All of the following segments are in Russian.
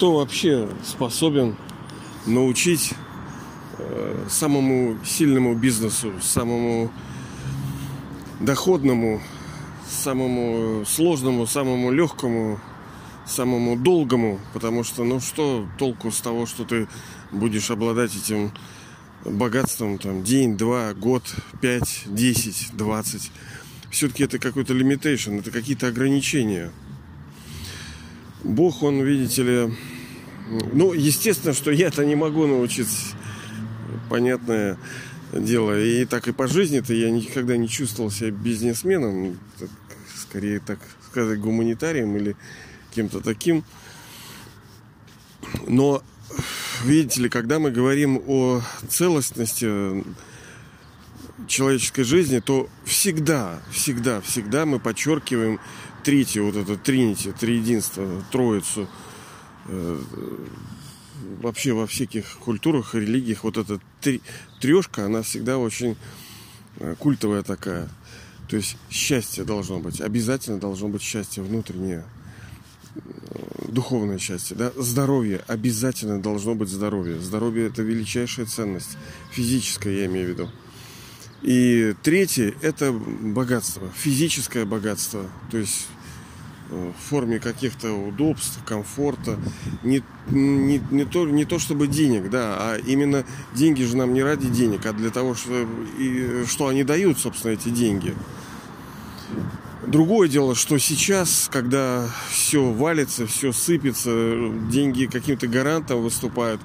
кто вообще способен научить э, самому сильному бизнесу, самому доходному, самому сложному, самому легкому, самому долгому, потому что, ну что толку с того, что ты будешь обладать этим богатством там день, два, год, пять, десять, двадцать. Все-таки это какой-то лимитейшн, это какие-то ограничения. Бог, он, видите ли, ну, естественно, что я это не могу научиться, понятное дело. И так и по жизни-то я никогда не чувствовал себя бизнесменом, так, скорее, так сказать, гуманитарием или кем-то таким. Но, видите ли, когда мы говорим о целостности человеческой жизни, то всегда, всегда, всегда мы подчеркиваем третье, вот это тринити, триединство, троицу. Э, вообще во всяких культурах, религиях вот эта трешка, она всегда очень э, культовая такая. То есть счастье должно быть, обязательно должно быть счастье внутреннее, э, духовное счастье, да, здоровье, обязательно должно быть здоровье. Здоровье это величайшая ценность, физическая я имею в виду. И третье – это богатство, физическое богатство, то есть в форме каких-то удобств, комфорта. Не, не, не, то, не то чтобы денег, да, а именно деньги же нам не ради денег, а для того, что, и, что они дают, собственно, эти деньги. Другое дело, что сейчас, когда все валится, все сыпется, деньги каким-то гарантом выступают,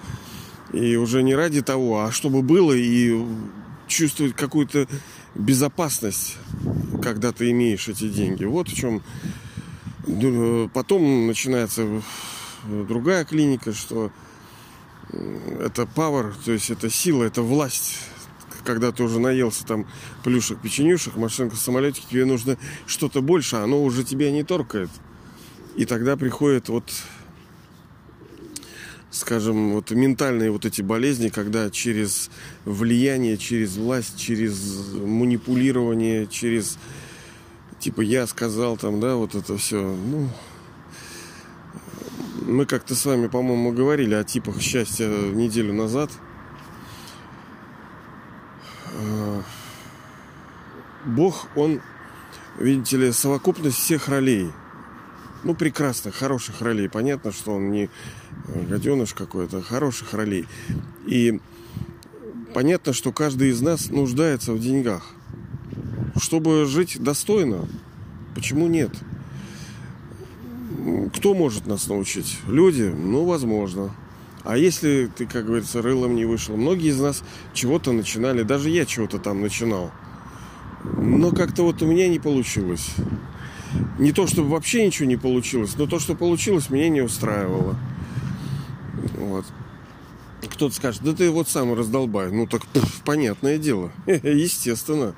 и уже не ради того, а чтобы было и чувствовать какую-то безопасность, когда ты имеешь эти деньги. Вот в чем. Потом начинается другая клиника, что это power, то есть это сила, это власть. Когда ты уже наелся там плюшек, печенюшек, машинка, самолетики, тебе нужно что-то больше, оно уже тебя не торкает. И тогда приходит вот скажем, вот ментальные вот эти болезни, когда через влияние, через власть, через манипулирование, через типа я сказал там, да, вот это все, ну, мы как-то с вами, по-моему, говорили о типах счастья неделю назад. Бог, он, видите ли, совокупность всех ролей – ну, прекрасных, хороших ролей. Понятно, что он не э, гаденыш какой-то, а хороших ролей. И понятно, что каждый из нас нуждается в деньгах. Чтобы жить достойно, почему нет? Кто может нас научить? Люди? Ну, возможно. А если ты, как говорится, рылом не вышел? Многие из нас чего-то начинали, даже я чего-то там начинал. Но как-то вот у меня не получилось. Не то, чтобы вообще ничего не получилось, но то, что получилось, меня не устраивало. Вот. Кто-то скажет, да ты вот сам раздолбай. Ну так пф, понятное дело. Естественно.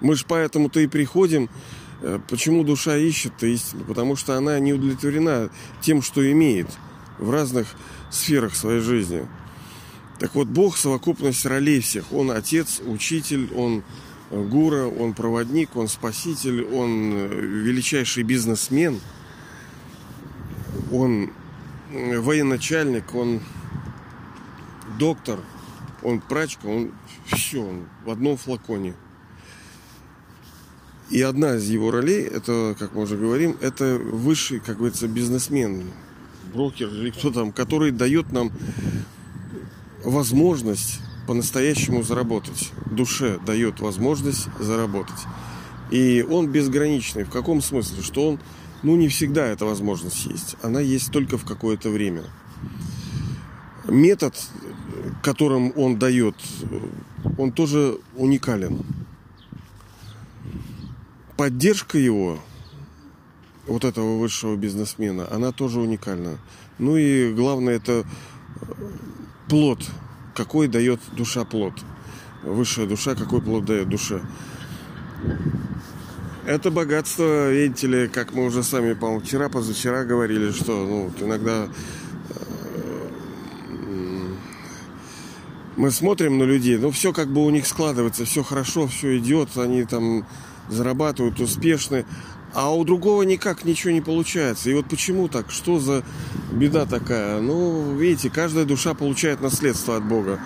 Мы же поэтому-то и приходим. Э, почему душа ищет-то истину? Потому что она не удовлетворена тем, что имеет в разных сферах своей жизни. Так вот, Бог совокупность ролей всех. Он отец, учитель, он Гура, он проводник, он спаситель, он э, величайший бизнесмен, он э, военачальник, он доктор, он прачка, он все, он в одном флаконе. И одна из его ролей, это, как мы уже говорим, это высший, как говорится, бизнесмен, брокер или кто там, который дает нам возможность по-настоящему заработать. Душе дает возможность заработать. И он безграничный. В каком смысле? Что он, ну, не всегда эта возможность есть. Она есть только в какое-то время. Метод, которым он дает, он тоже уникален. Поддержка его, вот этого высшего бизнесмена, она тоже уникальна. Ну и главное, это плод какой дает душа плод. Высшая душа, какой плод дает душа. Это богатство, видите ли, как мы уже сами, по-моему, вчера, позавчера говорили, что ну, иногда э, мы смотрим на людей, ну все как бы у них складывается, все хорошо, все идет, они там зарабатывают успешны, А у другого никак ничего не получается. И вот почему так? Что за беда такая? Ну, видите, каждая душа получает наследство от Бога.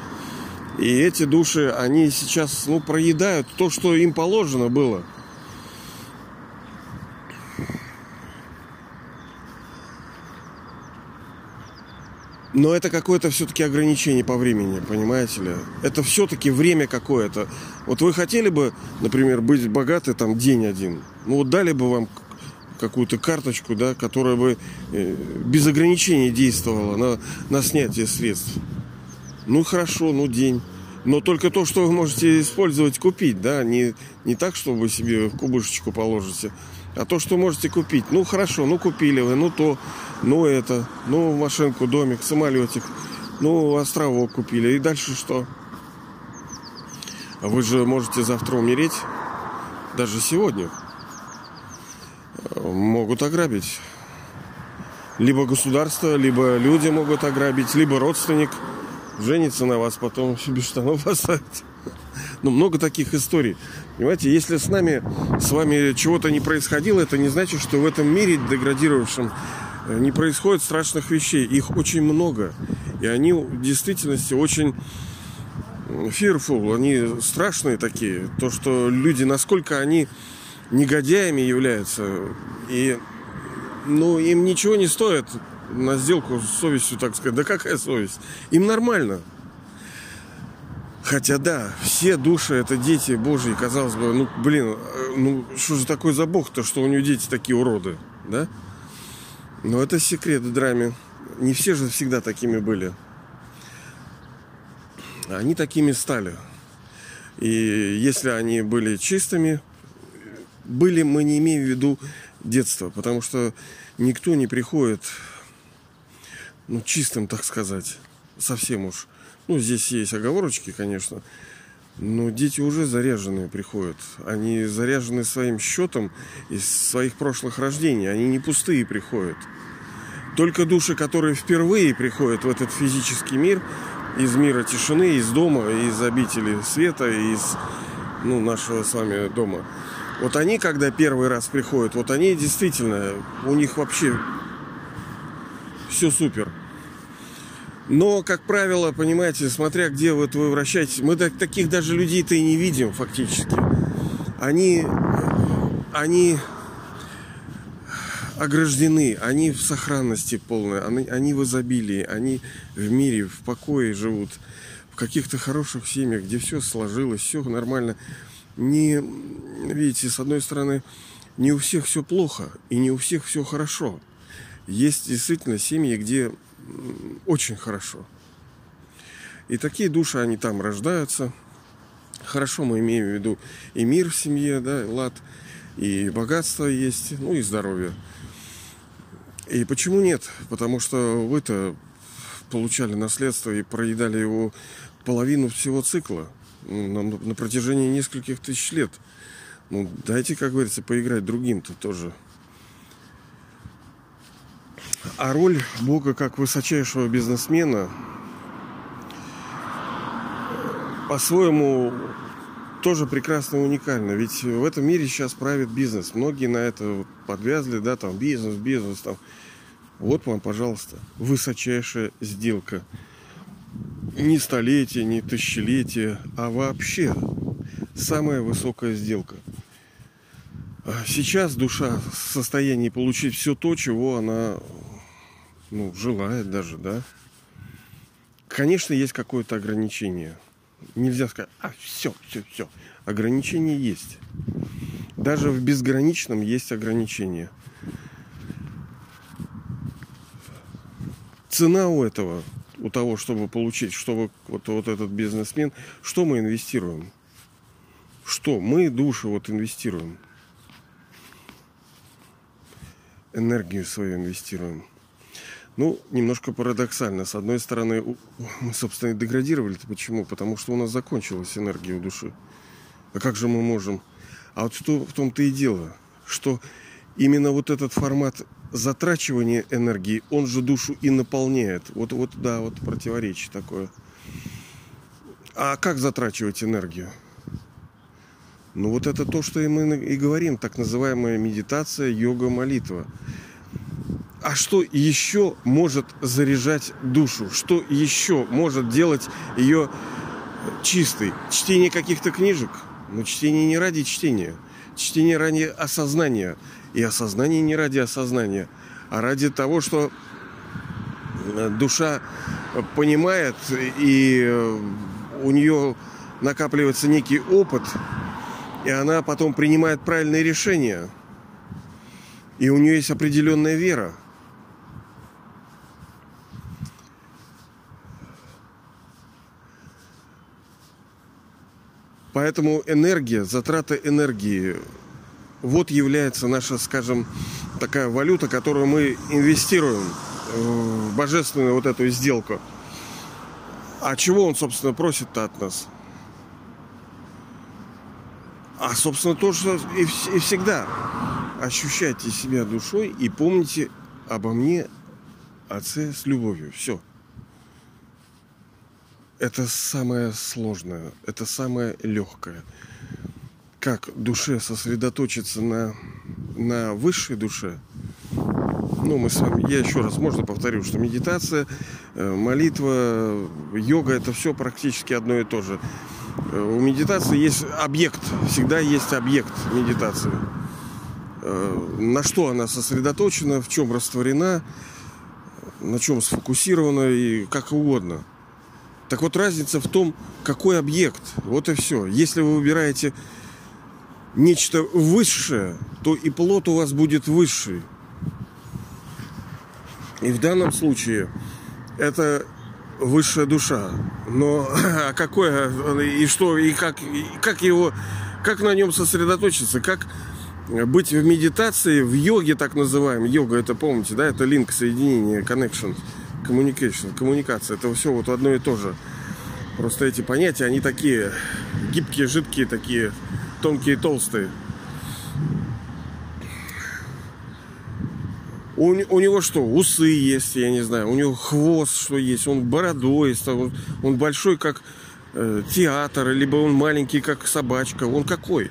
И эти души, они сейчас, ну, проедают то, что им положено было. Но это какое-то все-таки ограничение по времени, понимаете ли? Это все-таки время какое-то. Вот вы хотели бы, например, быть богаты там день один. Ну вот дали бы вам какую-то карточку, да, которая бы э, без ограничений действовала на, на снятие средств. Ну хорошо, ну день. Но только то, что вы можете использовать, купить, да, не, не так, что вы себе кубышечку положите, а то, что можете купить. Ну хорошо, ну купили вы, ну то, ну это, ну машинку, домик, самолетик, ну островок купили. И дальше что? Вы же можете завтра умереть, даже сегодня. Могут ограбить. Либо государство, либо люди могут ограбить, либо родственник женится на вас, потом без штанов оставить. Ну, много таких историй. Понимаете, если с нами, с вами чего-то не происходило, это не значит, что в этом мире деградировавшем э, не происходит страшных вещей. Их очень много. И они в действительности очень fearful, они страшные такие. То, что люди, насколько они негодяями являются. И ну, им ничего не стоит на сделку с совестью, так сказать. Да какая совесть? Им нормально. Хотя да, все души это дети Божьи, казалось бы, ну блин, э, ну что же такое за Бог-то, что у него дети такие уроды, да? Но это секрет в драме. Не все же всегда такими были. Они такими стали. И если они были чистыми, были, мы не имеем в виду детство, потому что никто не приходит, ну, чистым, так сказать, совсем уж. Ну, здесь есть оговорочки, конечно. Но дети уже заряженные приходят. Они заряжены своим счетом из своих прошлых рождений. Они не пустые приходят. Только души, которые впервые приходят в этот физический мир, из мира тишины, из дома, из обители света, из ну, нашего с вами дома. Вот они, когда первый раз приходят, вот они действительно, у них вообще все супер. Но, как правило, понимаете, смотря где вот вы вращаетесь, мы таких даже людей-то и не видим фактически. Они, они ограждены, они в сохранности полной, они, они в изобилии, они в мире, в покое живут, в каких-то хороших семьях, где все сложилось, все нормально. Не, видите, с одной стороны, не у всех все плохо и не у всех все хорошо. Есть действительно семьи, где очень хорошо. И такие души, они там рождаются. Хорошо мы имеем в виду и мир в семье, да, лад, и богатство есть, ну и здоровье. И почему нет? Потому что вы-то получали наследство и проедали его половину всего цикла на, на протяжении нескольких тысяч лет. Ну, дайте, как говорится, поиграть другим-то тоже. А роль Бога как высочайшего бизнесмена по-своему тоже прекрасно и уникально. Ведь в этом мире сейчас правит бизнес. Многие на это подвязли, да, там бизнес, бизнес, там. Вот вам, пожалуйста, высочайшая сделка. Не столетие, не тысячелетие, а вообще самая высокая сделка. А сейчас душа в состоянии получить все то, чего она ну, желает даже, да. Конечно, есть какое-то ограничение. Нельзя сказать, а все, все, все. Ограничение есть. Даже в безграничном есть ограничения. Цена у этого, у того, чтобы получить, чтобы вот, вот этот бизнесмен, что мы инвестируем? Что мы, души, вот инвестируем? Энергию свою инвестируем. Ну, немножко парадоксально. С одной стороны, мы, собственно, и деградировали. -то. Почему? Потому что у нас закончилась энергия у души. А как же мы можем? А вот что в том-то и дело, что именно вот этот формат затрачивания энергии, он же душу и наполняет. Вот, вот да, вот противоречие такое. А как затрачивать энергию? Ну вот это то, что мы и говорим, так называемая медитация, йога, молитва. А что еще может заряжать душу? Что еще может делать ее чистой? Чтение каких-то книжек? Но чтение не ради чтения. Чтение ради осознания. И осознание не ради осознания, а ради того, что э, душа понимает, и э, у нее накапливается некий опыт, и она потом принимает правильные решения. И у нее есть определенная вера. Поэтому энергия, затрата энергии, вот является наша, скажем, такая валюта, которую мы инвестируем в божественную вот эту сделку. А чего он, собственно, просит-то от нас? А, собственно, то, что и, и всегда. Ощущайте себя душой и помните обо мне, Отце, с любовью. Все. Это самое сложное, это самое легкое. Как душе сосредоточиться на, на высшей душе. Ну, мы с вами, я еще раз, можно повторю, что медитация, э, молитва, йога, это все практически одно и то же. У медитации есть объект, всегда есть объект медитации. Э, на что она сосредоточена, в чем растворена, на чем сфокусирована и как угодно. Так вот разница в том, какой объект. Вот и все. Если вы выбираете нечто высшее, то и плод у вас будет высший. И в данном случае это высшая душа. Но а какое и что, и как, и как его, как на нем сосредоточиться, как быть в медитации, в йоге так называемой. Йога, это помните, да, это линк, соединение, connection, communication, коммуникация. Это все вот одно и то же. Просто эти понятия, они такие гибкие, жидкие, такие тонкие, толстые. У, у него что, усы есть, я не знаю, у него хвост что есть, он бородой он, он большой, как э, театр, либо он маленький, как собачка. Он какой?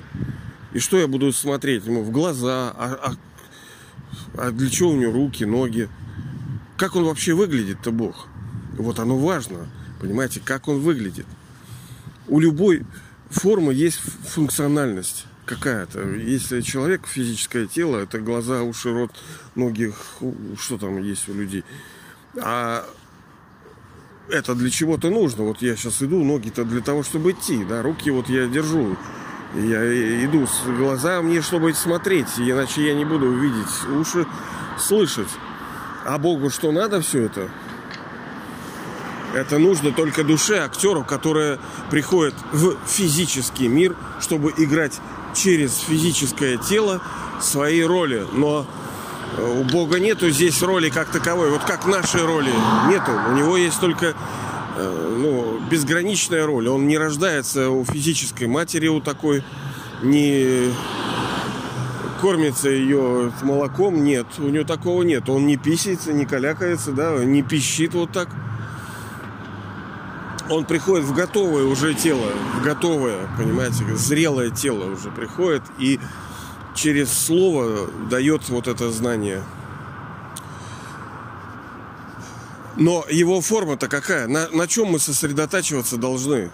И что я буду смотреть ему в глаза? А, а, а для чего у него руки, ноги? Как он вообще выглядит-то Бог? Вот оно важно, понимаете, как он выглядит. У любой формы есть функциональность какая-то. Если человек, физическое тело, это глаза, уши, рот, ноги, что там есть у людей. А это для чего-то нужно. Вот я сейчас иду, ноги-то для того, чтобы идти, да, руки вот я держу. Я иду с глаза мне, чтобы смотреть, иначе я не буду видеть, уши слышать. А Богу что надо все это? Это нужно только душе, актеру, которая приходит в физический мир, чтобы играть через физическое тело свои роли. Но э, у Бога нету здесь роли как таковой. Вот как нашей роли нету. У него есть только э, ну, безграничная роль. Он не рождается у физической матери у такой, не кормится ее молоком, нет, у него такого нет. Он не писается, не калякается, да, не пищит вот так он приходит в готовое уже тело, в готовое, понимаете, зрелое тело уже приходит и через слово дает вот это знание. Но его форма-то какая? На, на чем мы сосредотачиваться должны?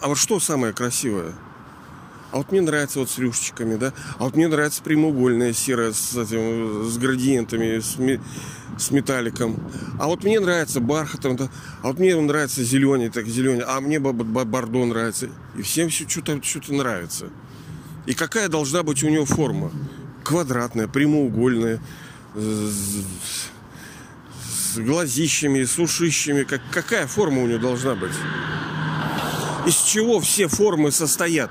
А вот что самое красивое? А вот мне нравится вот с рюшечками, да? А вот мне нравится прямоугольная серая с, этим, с градиентами, с, с металликом. А вот мне нравится бархатом, да? а вот мне нравится зеленый, так зеленый, а мне бордо нравится. И всем все что-то что нравится. И какая должна быть у него форма? Квадратная, прямоугольная, с, с глазищами, с ушищами. Как, какая форма у него должна быть? Из чего все формы состоят?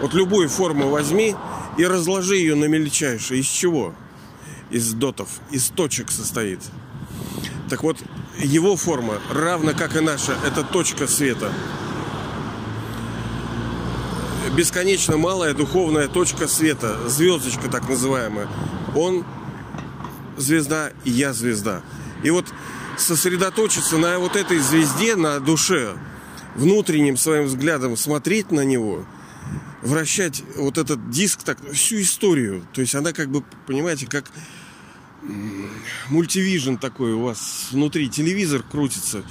Вот любую форму возьми и разложи ее на мельчайшее. Из чего? Из дотов, из точек состоит. Так вот, его форма, равно как и наша, это точка света. Бесконечно малая духовная точка света, звездочка так называемая. Он звезда, и я звезда. И вот сосредоточиться на вот этой звезде, на душе, внутренним своим взглядом смотреть на него, вращать вот этот диск так всю историю. То есть она как бы, понимаете, как мультивижн такой у вас внутри, телевизор крутится,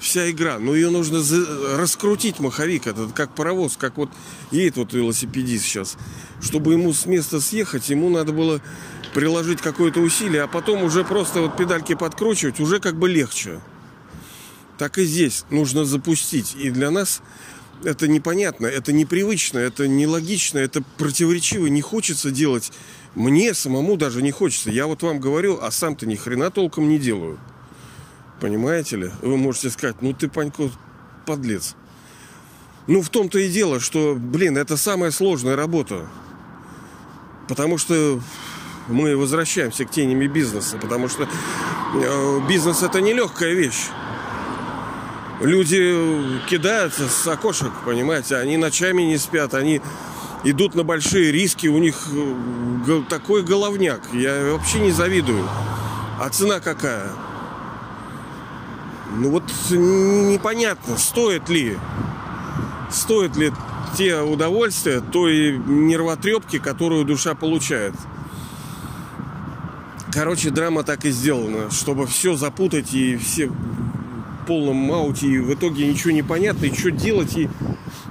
вся игра. Но ее нужно за... раскрутить, маховик этот, как паровоз, как вот едет вот велосипедист сейчас. Чтобы ему с места съехать, ему надо было приложить какое-то усилие, а потом уже просто вот педальки подкручивать, уже как бы легче. Так и здесь нужно запустить. И для нас это непонятно, это непривычно, это нелогично, это противоречиво. Не хочется делать. Мне самому даже не хочется. Я вот вам говорю, а сам-то ни хрена толком не делаю. Понимаете ли? Вы можете сказать, ну ты, Панько, подлец. Ну, в том-то и дело, что, блин, это самая сложная работа. Потому что мы возвращаемся к тенями бизнеса, потому что э, бизнес это не легкая вещь. Люди кидаются с окошек, понимаете, они ночами не спят, они идут на большие риски, у них э, такой головняк, я вообще не завидую. А цена какая? Ну вот непонятно, стоит ли, стоит ли те удовольствия той нервотрепки, которую душа получает. Короче, драма так и сделана, чтобы все запутать и все полном мауте, и в итоге ничего не понятно, и что делать, и,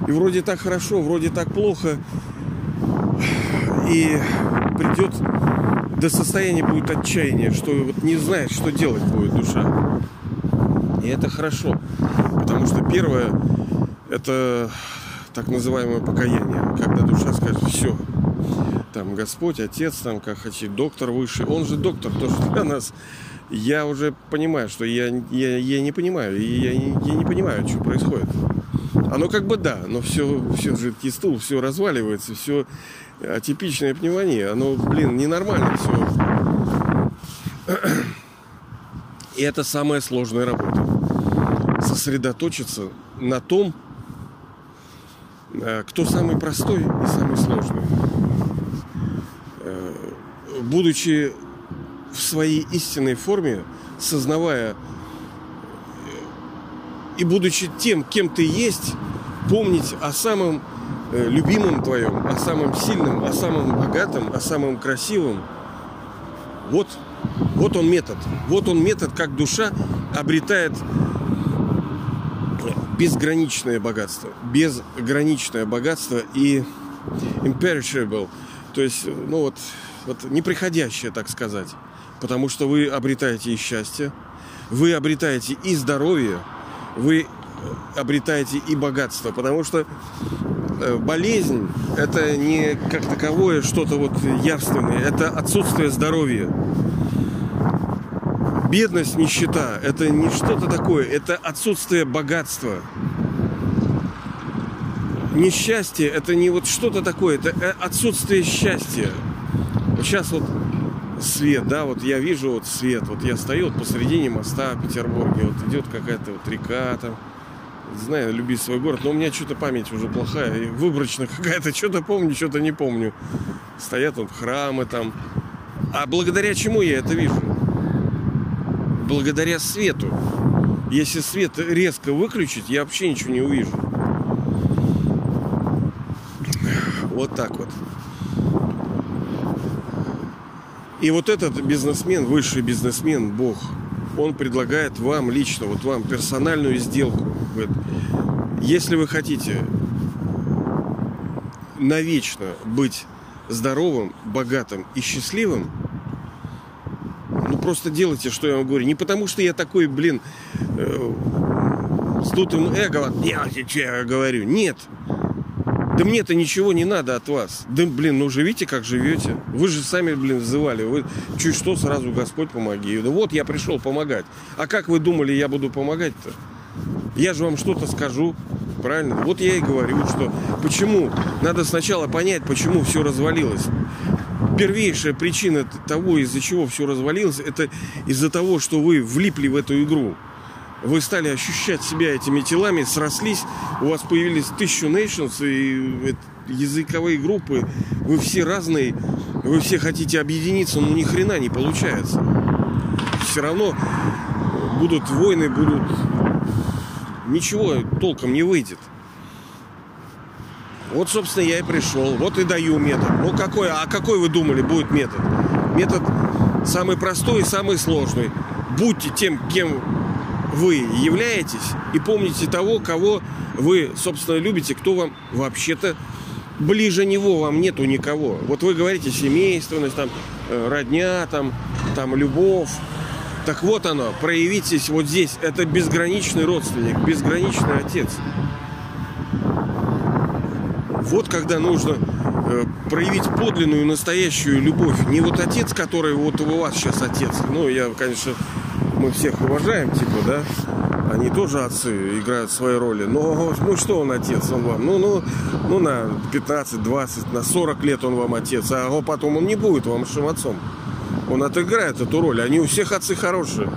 и вроде так хорошо, вроде так плохо. И придет до состояния будет отчаяния, что вот не знает, что делать будет душа. И это хорошо. Потому что первое, это так называемое покаяние, когда душа скажет, все, там Господь, Отец, там, как хочет, доктор выше. Он же доктор тоже для нас. Я уже понимаю, что я, я, я не понимаю, я, я не понимаю, что происходит. Оно как бы да, но все, все жидкий стул, все разваливается, все атипичная пневмония. Оно, блин, ненормально все. И это самая сложная работа. Сосредоточиться на том, э, кто самый простой и самый сложный будучи в своей истинной форме, сознавая э, и будучи тем, кем ты есть, помнить о самом э, любимом твоем, о самом сильном, о самом богатом, о самом красивом. Вот, вот он метод. Вот он метод, как душа обретает безграничное богатство. Безграничное богатство и imperishable. То есть, ну вот, вот неприходящее, так сказать. Потому что вы обретаете и счастье, вы обретаете и здоровье, вы обретаете и богатство. Потому что э, болезнь – это не как таковое что-то вот явственное, это отсутствие здоровья. Бедность, нищета – это не что-то такое, это отсутствие богатства. Несчастье – это не вот что-то такое, это э, отсутствие счастья. Сейчас вот свет, да, вот я вижу вот свет, вот я стою вот посредине моста в Петербурге, вот идет какая-то вот река там, знаю, люби свой город, но у меня что-то память уже плохая, и выборочная какая-то, что-то помню, что-то не помню. Стоят вот храмы там. А благодаря чему я это вижу? Благодаря свету. Если свет резко выключить, я вообще ничего не увижу. Вот так вот. И вот этот бизнесмен, высший бизнесмен, Бог, он предлагает вам лично, вот вам персональную сделку. Если вы хотите навечно быть здоровым, богатым и счастливым, ну просто делайте, что я вам говорю. Не потому, что я такой, блин, э, с дутым эго, делайте, что я говорю. Нет. Да мне-то ничего не надо от вас. Да, блин, ну живите, как живете. Вы же сами, блин, взывали. Вы чуть что, сразу Господь помоги. Да вот я пришел помогать. А как вы думали, я буду помогать-то? Я же вам что-то скажу. Правильно? Вот я и говорю, что почему? Надо сначала понять, почему все развалилось. Первейшая причина того, из-за чего все развалилось, это из-за того, что вы влипли в эту игру вы стали ощущать себя этими телами, срослись, у вас появились тысячу nations и языковые группы, вы все разные, вы все хотите объединиться, но ни хрена не получается. Все равно будут войны, будут ничего толком не выйдет. Вот, собственно, я и пришел. Вот и даю метод. Ну, какой, а какой вы думали будет метод? Метод самый простой и самый сложный. Будьте тем, кем вы являетесь, и помните того, кого вы, собственно, любите, кто вам вообще-то ближе него вам нету никого. Вот вы говорите семейственность, там, э, родня, там, там, любовь. Так вот оно, проявитесь вот здесь. Это безграничный родственник, безграничный отец. Вот когда нужно э, проявить подлинную, настоящую любовь. Не вот отец, который вот у вас сейчас отец. Ну, я, конечно, мы всех уважаем, типа, да. Они тоже отцы играют свои роли. Но ну что он отец, он вам? Ну, ну, ну на 15, 20, на 40 лет он вам отец, а потом он не будет вам вашим отцом. Он отыграет эту роль. Они у всех отцы хорошие.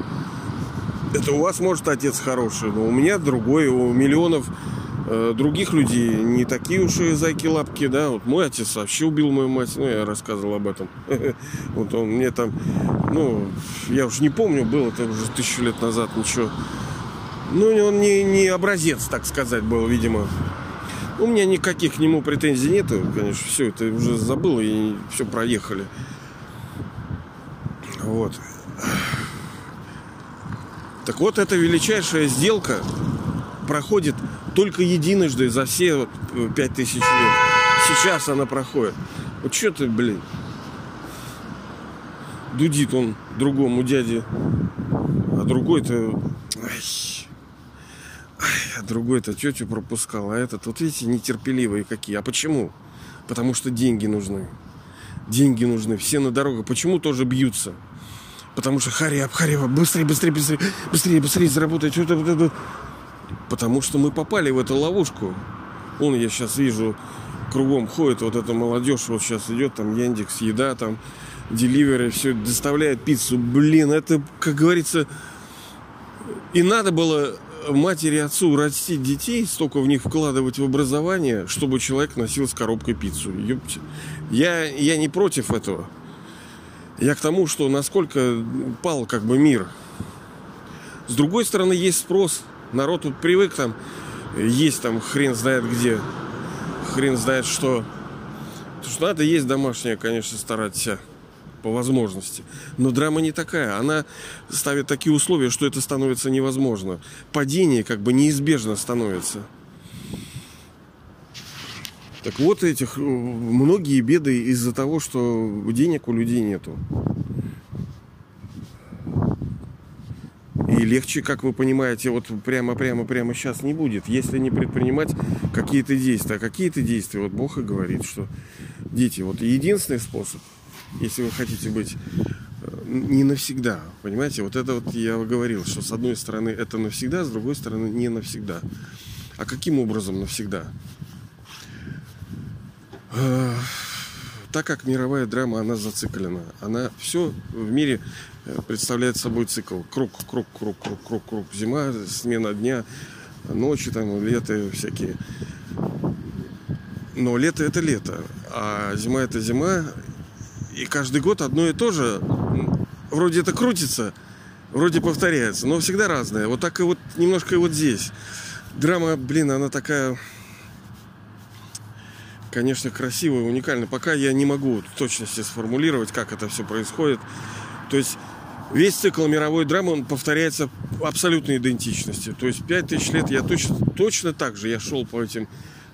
Это у вас может отец хороший, но у меня другой, у миллионов Э, других людей не такие уж и зайки-лапки, да. Вот мой отец вообще убил мою мать, ну, я рассказывал об этом. Вот он мне там, ну, я уж не помню, было это уже тысячу лет назад, ничего. Ну, он не, не образец, так сказать, был, видимо. У меня никаких к нему претензий нет, конечно, все это уже забыл и все проехали. Вот. Так вот, эта величайшая сделка проходит только единожды за все пять тысяч лет. Сейчас она проходит. Вот что ты, блин, дудит он другому дяде, а другой-то... а другой-то тетю пропускал, а этот, вот видите, нетерпеливые какие. А почему? Потому что деньги нужны. Деньги нужны. Все на дорогах. Почему тоже бьются? Потому что харя, харя, быстрее, быстрее, быстрее, быстрее, быстрее заработать. Потому что мы попали в эту ловушку. Он, я сейчас вижу, кругом ходит вот эта молодежь, вот сейчас идет там Яндекс, еда, там, деливеры, все доставляет пиццу. Блин, это, как говорится, и надо было матери и отцу растить детей, столько в них вкладывать в образование, чтобы человек носил с коробкой пиццу. Я, я не против этого. Я к тому, что насколько пал как бы мир. С другой стороны, есть спрос – Народ тут привык там есть там хрен знает где, хрен знает что. Потому что надо есть домашнее, конечно, стараться по возможности. Но драма не такая. Она ставит такие условия, что это становится невозможно. Падение как бы неизбежно становится. Так вот этих многие беды из-за того, что денег у людей нету. Легче, как вы понимаете, вот прямо-прямо-прямо сейчас не будет, если не предпринимать какие-то действия. А какие-то действия, вот Бог и говорит, что дети, вот единственный способ, если вы хотите быть э, не навсегда, понимаете, вот это вот я говорил, что с одной стороны это навсегда, с другой стороны не навсегда. А каким образом навсегда? Э, так как мировая драма, она зациклена. Она все в мире представляет собой цикл. Круг, круг, круг, круг, круг, круг. Зима, смена дня, ночи, там, лето всякие. Но лето это лето, а зима это зима. И каждый год одно и то же. Вроде это крутится, вроде повторяется, но всегда разное. Вот так и вот немножко и вот здесь. Драма, блин, она такая конечно, красивая, уникальная. Пока я не могу в точности сформулировать, как это все происходит. То есть весь цикл мировой драмы, он повторяется абсолютной идентичности. То есть пять тысяч лет я точно, точно так же, я шел по этим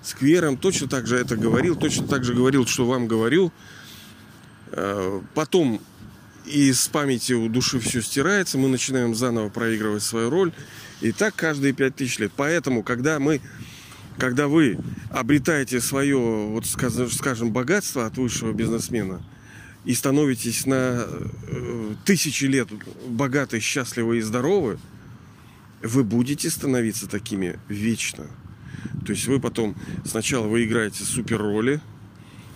скверам, точно так же это говорил, точно так же говорил, что вам говорю. Э, потом из памяти у души все стирается, мы начинаем заново проигрывать свою роль. И так каждые пять тысяч лет. Поэтому, когда мы когда вы обретаете свое, вот скажем, богатство от высшего бизнесмена – и становитесь на э, тысячи лет богаты, счастливы и здоровы, вы будете становиться такими вечно. То есть вы потом сначала вы играете супер роли,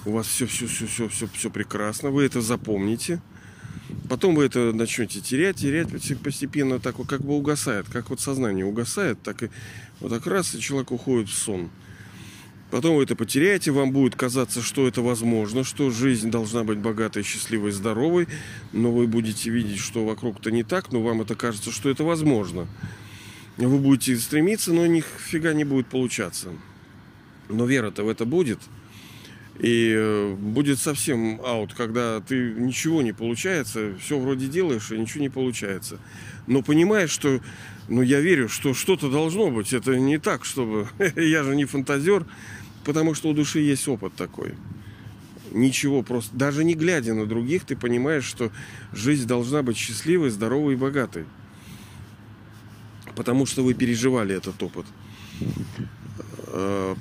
у вас все, все, все, все, все, все прекрасно, вы это запомните, потом вы это начнете терять, терять постепенно, так вот как бы угасает, как вот сознание угасает, так и вот так раз и человек уходит в сон. Потом вы это потеряете, вам будет казаться, что это возможно, что жизнь должна быть богатой, счастливой, здоровой, но вы будете видеть, что вокруг-то не так, но вам это кажется, что это возможно. вы будете стремиться, но нифига не будет получаться. Но вера-то в это будет. И э, будет совсем аут, когда ты ничего не получается, все вроде делаешь, и ничего не получается. Но понимаешь, что, ну я верю, что что-то должно быть. Это не так, чтобы... я же не фантазер, потому что у души есть опыт такой. Ничего, просто даже не глядя на других, ты понимаешь, что жизнь должна быть счастливой, здоровой и богатой. Потому что вы переживали этот опыт э,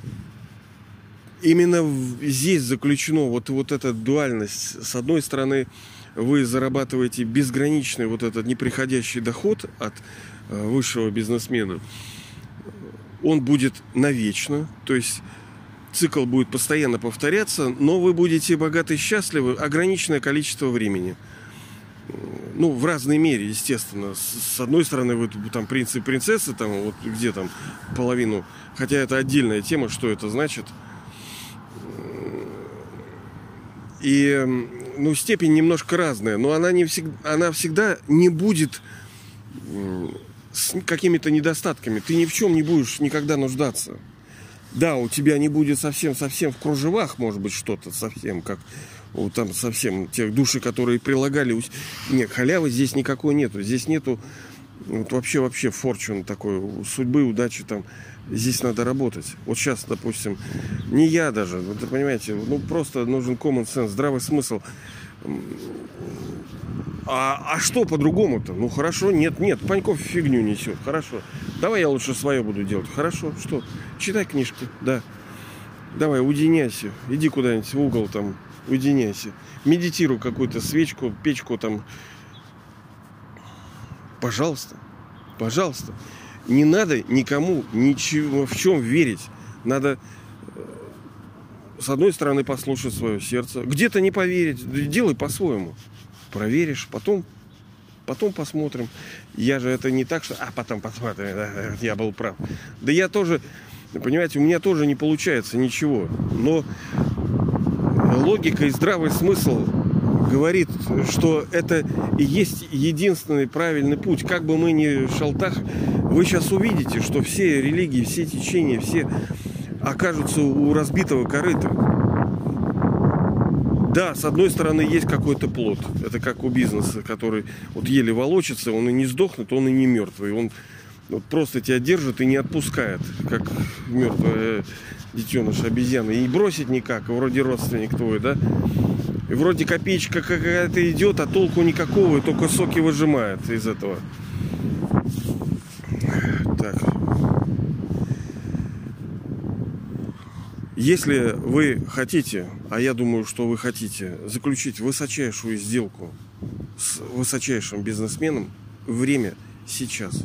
именно здесь заключено вот, вот эта дуальность. С одной стороны, вы зарабатываете безграничный вот этот неприходящий доход от э, высшего бизнесмена. Он будет навечно, то есть цикл будет постоянно повторяться, но вы будете богаты и счастливы ограниченное количество времени. Ну, в разной мере, естественно. С одной стороны, вы там принц и принцессы, там вот где там половину, хотя это отдельная тема, что это значит – И ну, степень немножко разная, но она, не всегда, она всегда не будет с какими-то недостатками. Ты ни в чем не будешь никогда нуждаться. Да, у тебя не будет совсем-совсем в кружевах, может быть, что-то совсем, как вот там совсем тех души, которые прилагали. Нет, халявы здесь никакой нету. Здесь нету вот вообще, вообще форчун такой, судьбы, удачи там. Здесь надо работать. Вот сейчас, допустим, не я даже, вы понимаете, ну просто нужен common sense, здравый смысл. А, а что по-другому-то? Ну хорошо, нет, нет, Паньков фигню несет, хорошо. Давай я лучше свое буду делать. Хорошо, что? Читай книжки, да. Давай, уединяйся. Иди куда-нибудь в угол там, уединяйся. Медитируй какую-то свечку, печку там Пожалуйста, пожалуйста. Не надо никому ничего в чем верить. Надо э, с одной стороны послушать свое сердце, где-то не поверить, делай по-своему. Проверишь, потом, потом посмотрим. Я же это не так, что, а потом посмотрим, да, я был прав. Да я тоже, понимаете, у меня тоже не получается ничего. Но логика и здравый смысл говорит, что это и есть единственный правильный путь. Как бы мы ни шалтах, вы сейчас увидите, что все религии, все течения, все окажутся у разбитого корыта. Да, с одной стороны есть какой-то плод. Это как у бизнеса, который вот еле волочится, он и не сдохнет, он и не мертвый. Он вот просто тебя держит и не отпускает, как мертвая детеныш обезьяны. И бросить никак, вроде родственник твой, да? И вроде копеечка какая-то идет, а толку никакого, только соки выжимает из этого. Так. Если вы хотите, а я думаю, что вы хотите, заключить высочайшую сделку с высочайшим бизнесменом, время сейчас.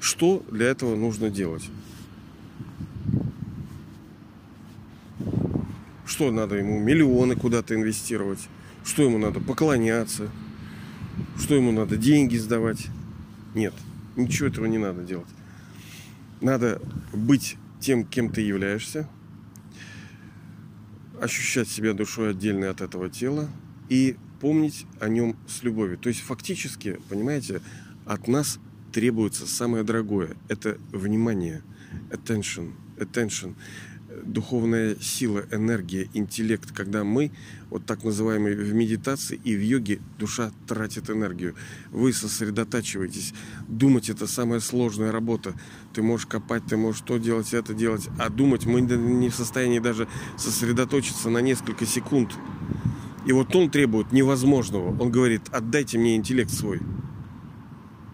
Что для этого нужно делать? Что надо ему? Миллионы куда-то инвестировать. Что ему надо? Поклоняться. Что ему надо? Деньги сдавать. Нет, ничего этого не надо делать. Надо быть тем, кем ты являешься, ощущать себя душой отдельной от этого тела и помнить о нем с любовью. То есть фактически, понимаете, от нас требуется самое дорогое. Это внимание, attention, attention духовная сила, энергия, интеллект, когда мы, вот так называемые в медитации и в йоге, душа тратит энергию. Вы сосредотачиваетесь. Думать это самая сложная работа. Ты можешь копать, ты можешь то делать, это делать. А думать мы не в состоянии даже сосредоточиться на несколько секунд. И вот он требует невозможного. Он говорит, отдайте мне интеллект свой.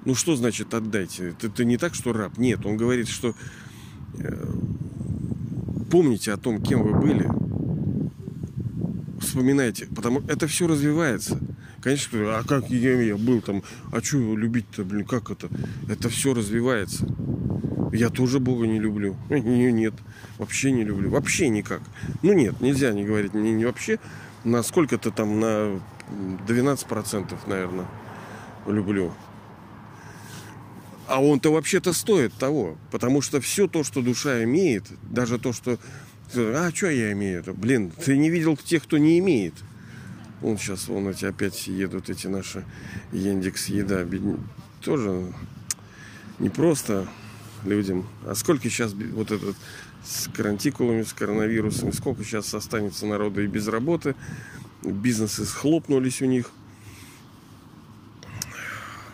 Ну что значит отдайте? Это, это не так, что раб. Нет, он говорит, что э, помните о том, кем вы были. Вспоминайте, потому это все развивается. Конечно, а как я, я был там, а что любить-то, блин, как это? Это все развивается. Я тоже Бога не люблю. Нет, вообще не люблю. Вообще никак. Ну нет, нельзя не говорить не, не вообще. На сколько-то там, на 12%, наверное, люблю. А он-то вообще-то стоит того. Потому что все то, что душа имеет, даже то, что... А, что я имею? -то? Блин, ты не видел тех, кто не имеет. Вон сейчас, вон эти опять едут, эти наши Яндекс Еда. Тоже не просто людям, а сколько сейчас вот этот с карантикулами, с коронавирусом, сколько сейчас останется народа и без работы, бизнесы схлопнулись у них.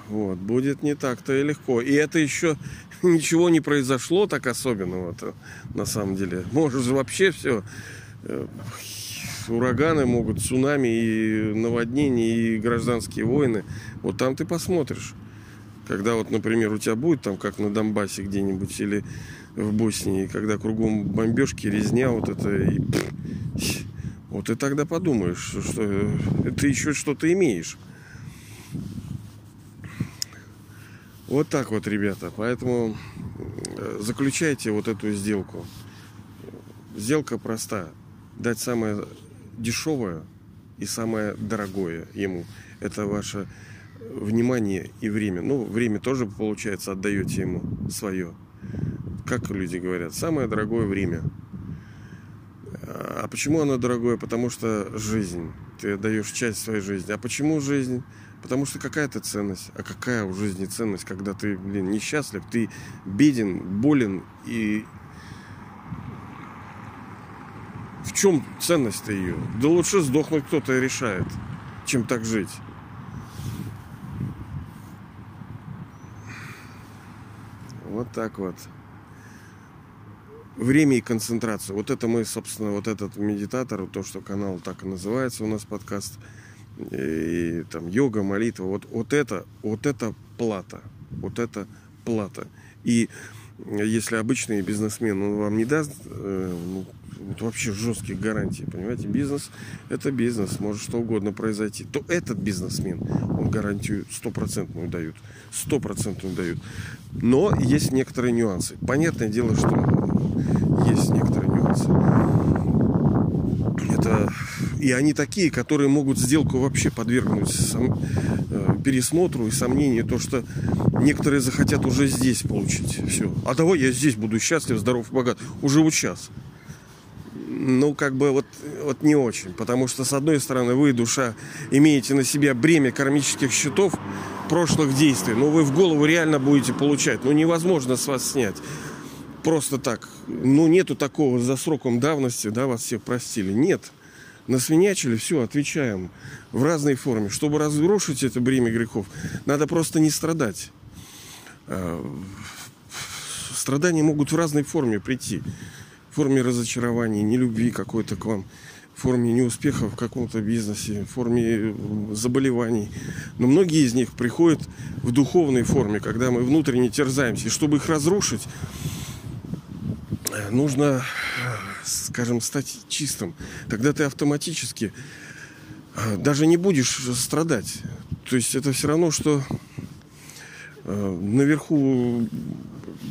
Вот, будет не так-то и легко. И это еще ничего не произошло так особенного-то, на самом деле. Может же вообще все э, ураганы могут, цунами и наводнения, и гражданские войны. Вот там ты посмотришь. Когда вот, например, у тебя будет там, как на Донбассе где-нибудь, или в Боснии, когда кругом бомбежки, резня, вот это, и, вот и тогда подумаешь, что ты еще что-то имеешь. Вот так вот, ребята. Поэтому э, заключайте вот эту сделку. Сделка проста. Дать самое дешевое и самое дорогое ему. Это ваше внимание и время. Ну, время тоже, получается, отдаете ему свое. Как люди говорят, самое дорогое время. А почему оно дорогое? Потому что жизнь. Ты отдаешь часть своей жизни. А почему жизнь? Потому что какая-то ценность. А какая у жизни ценность, когда ты, блин, несчастлив, ты беден, болен и в чем ценность-то ее? Да лучше сдохнуть кто-то решает, чем так жить. Вот так вот. Время и концентрация. Вот это мы, собственно, вот этот медитатор, то, что канал так и называется у нас подкаст, и, там йога, молитва, вот, вот это, вот это плата. Вот это плата. И если обычный бизнесмен, он вам не даст э, ну, вот вообще жестких гарантий, понимаете, бизнес это бизнес, может что угодно произойти, то этот бизнесмен, он гарантию стопроцентную дают, стопроцентную дают. Но есть некоторые нюансы. Понятное дело, что есть некоторые нюансы. Это и они такие, которые могут сделку вообще подвергнуть сам, э, пересмотру и сомнению, то что некоторые захотят уже здесь получить все. А того я здесь буду счастлив, здоров богат. Уже вот сейчас ну, как бы вот, вот не очень. Потому что, с одной стороны, вы, душа, имеете на себе бремя кармических счетов прошлых действий. Но вы в голову реально будете получать. Ну, невозможно с вас снять. Просто так. Ну, нету такого за сроком давности, да, вас всех простили. Нет. Насвинячили, все, отвечаем в разной форме. Чтобы разрушить это бремя грехов, надо просто не страдать. А, страдания могут в разной форме прийти в форме разочарования, нелюбви какой-то к вам, в форме неуспеха в каком-то бизнесе, в форме э, заболеваний. Но многие из них приходят в духовной форме, когда мы внутренне терзаемся. И чтобы их разрушить, нужно, скажем, стать чистым. Тогда ты автоматически э, даже не будешь страдать. То есть это все равно, что э, наверху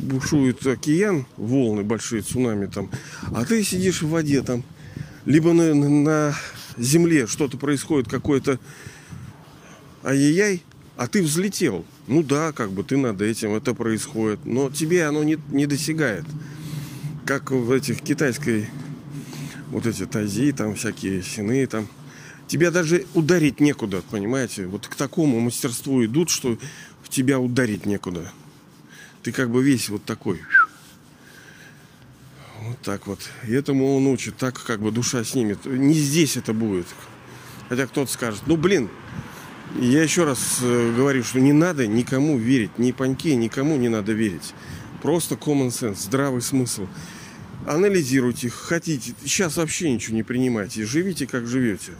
бушует океан, волны большие, цунами там, а ты сидишь в воде там, либо на, на земле что-то происходит, какое-то ай-яй-яй, а ты взлетел. Ну да, как бы ты над этим, это происходит, но тебе оно не, не досягает. Как в этих китайской, вот эти тази, там всякие сины, там, тебя даже ударить некуда, понимаете? Вот к такому мастерству идут, что в тебя ударить некуда ты как бы весь вот такой. Вот так вот. И этому он учит, так как бы душа снимет. Не здесь это будет. Хотя кто-то скажет, ну блин, я еще раз э, говорю, что не надо никому верить, ни паньке, никому не надо верить. Просто common sense, здравый смысл. Анализируйте, хотите. Сейчас вообще ничего не принимайте. Живите, как живете.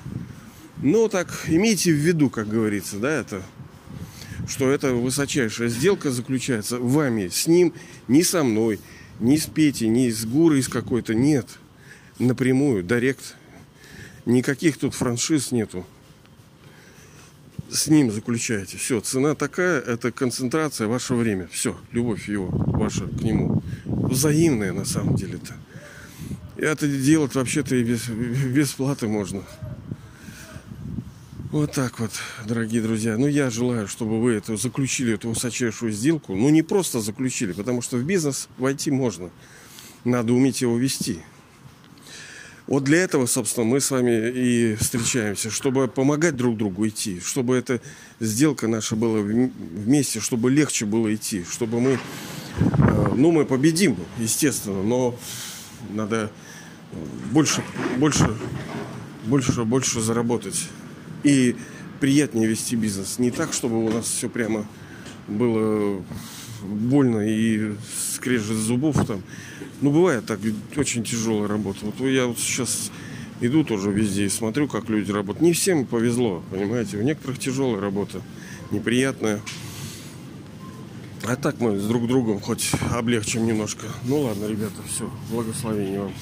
Но так имейте в виду, как говорится, да, это что эта высочайшая сделка заключается вами, с ним, не со мной, не с Петей, не с Гурой из какой-то, нет. Напрямую, директ. Никаких тут франшиз нету. С ним заключаете. Все, цена такая, это концентрация, ваше время. Все, любовь его, ваша к нему. Взаимная на самом деле-то. Это делать вообще-то и без, без платы можно. Вот так вот, дорогие друзья. Ну, я желаю, чтобы вы это заключили, эту высочайшую сделку. Ну, не просто заключили, потому что в бизнес войти можно. Надо уметь его вести. Вот для этого, собственно, мы с вами и встречаемся, чтобы помогать друг другу идти, чтобы эта сделка наша была вместе, чтобы легче было идти, чтобы мы, э, ну, мы победим, естественно, но надо больше, больше, больше, больше заработать. И приятнее вести бизнес. Не так, чтобы у нас все прямо было больно и скрежет зубов там. Ну, бывает так, очень тяжелая работа. Вот я вот сейчас иду тоже везде и смотрю, как люди работают. Не всем повезло, понимаете. У некоторых тяжелая работа, неприятная. А так мы с друг другом хоть облегчим немножко. Ну ладно, ребята, все. Благословения вам.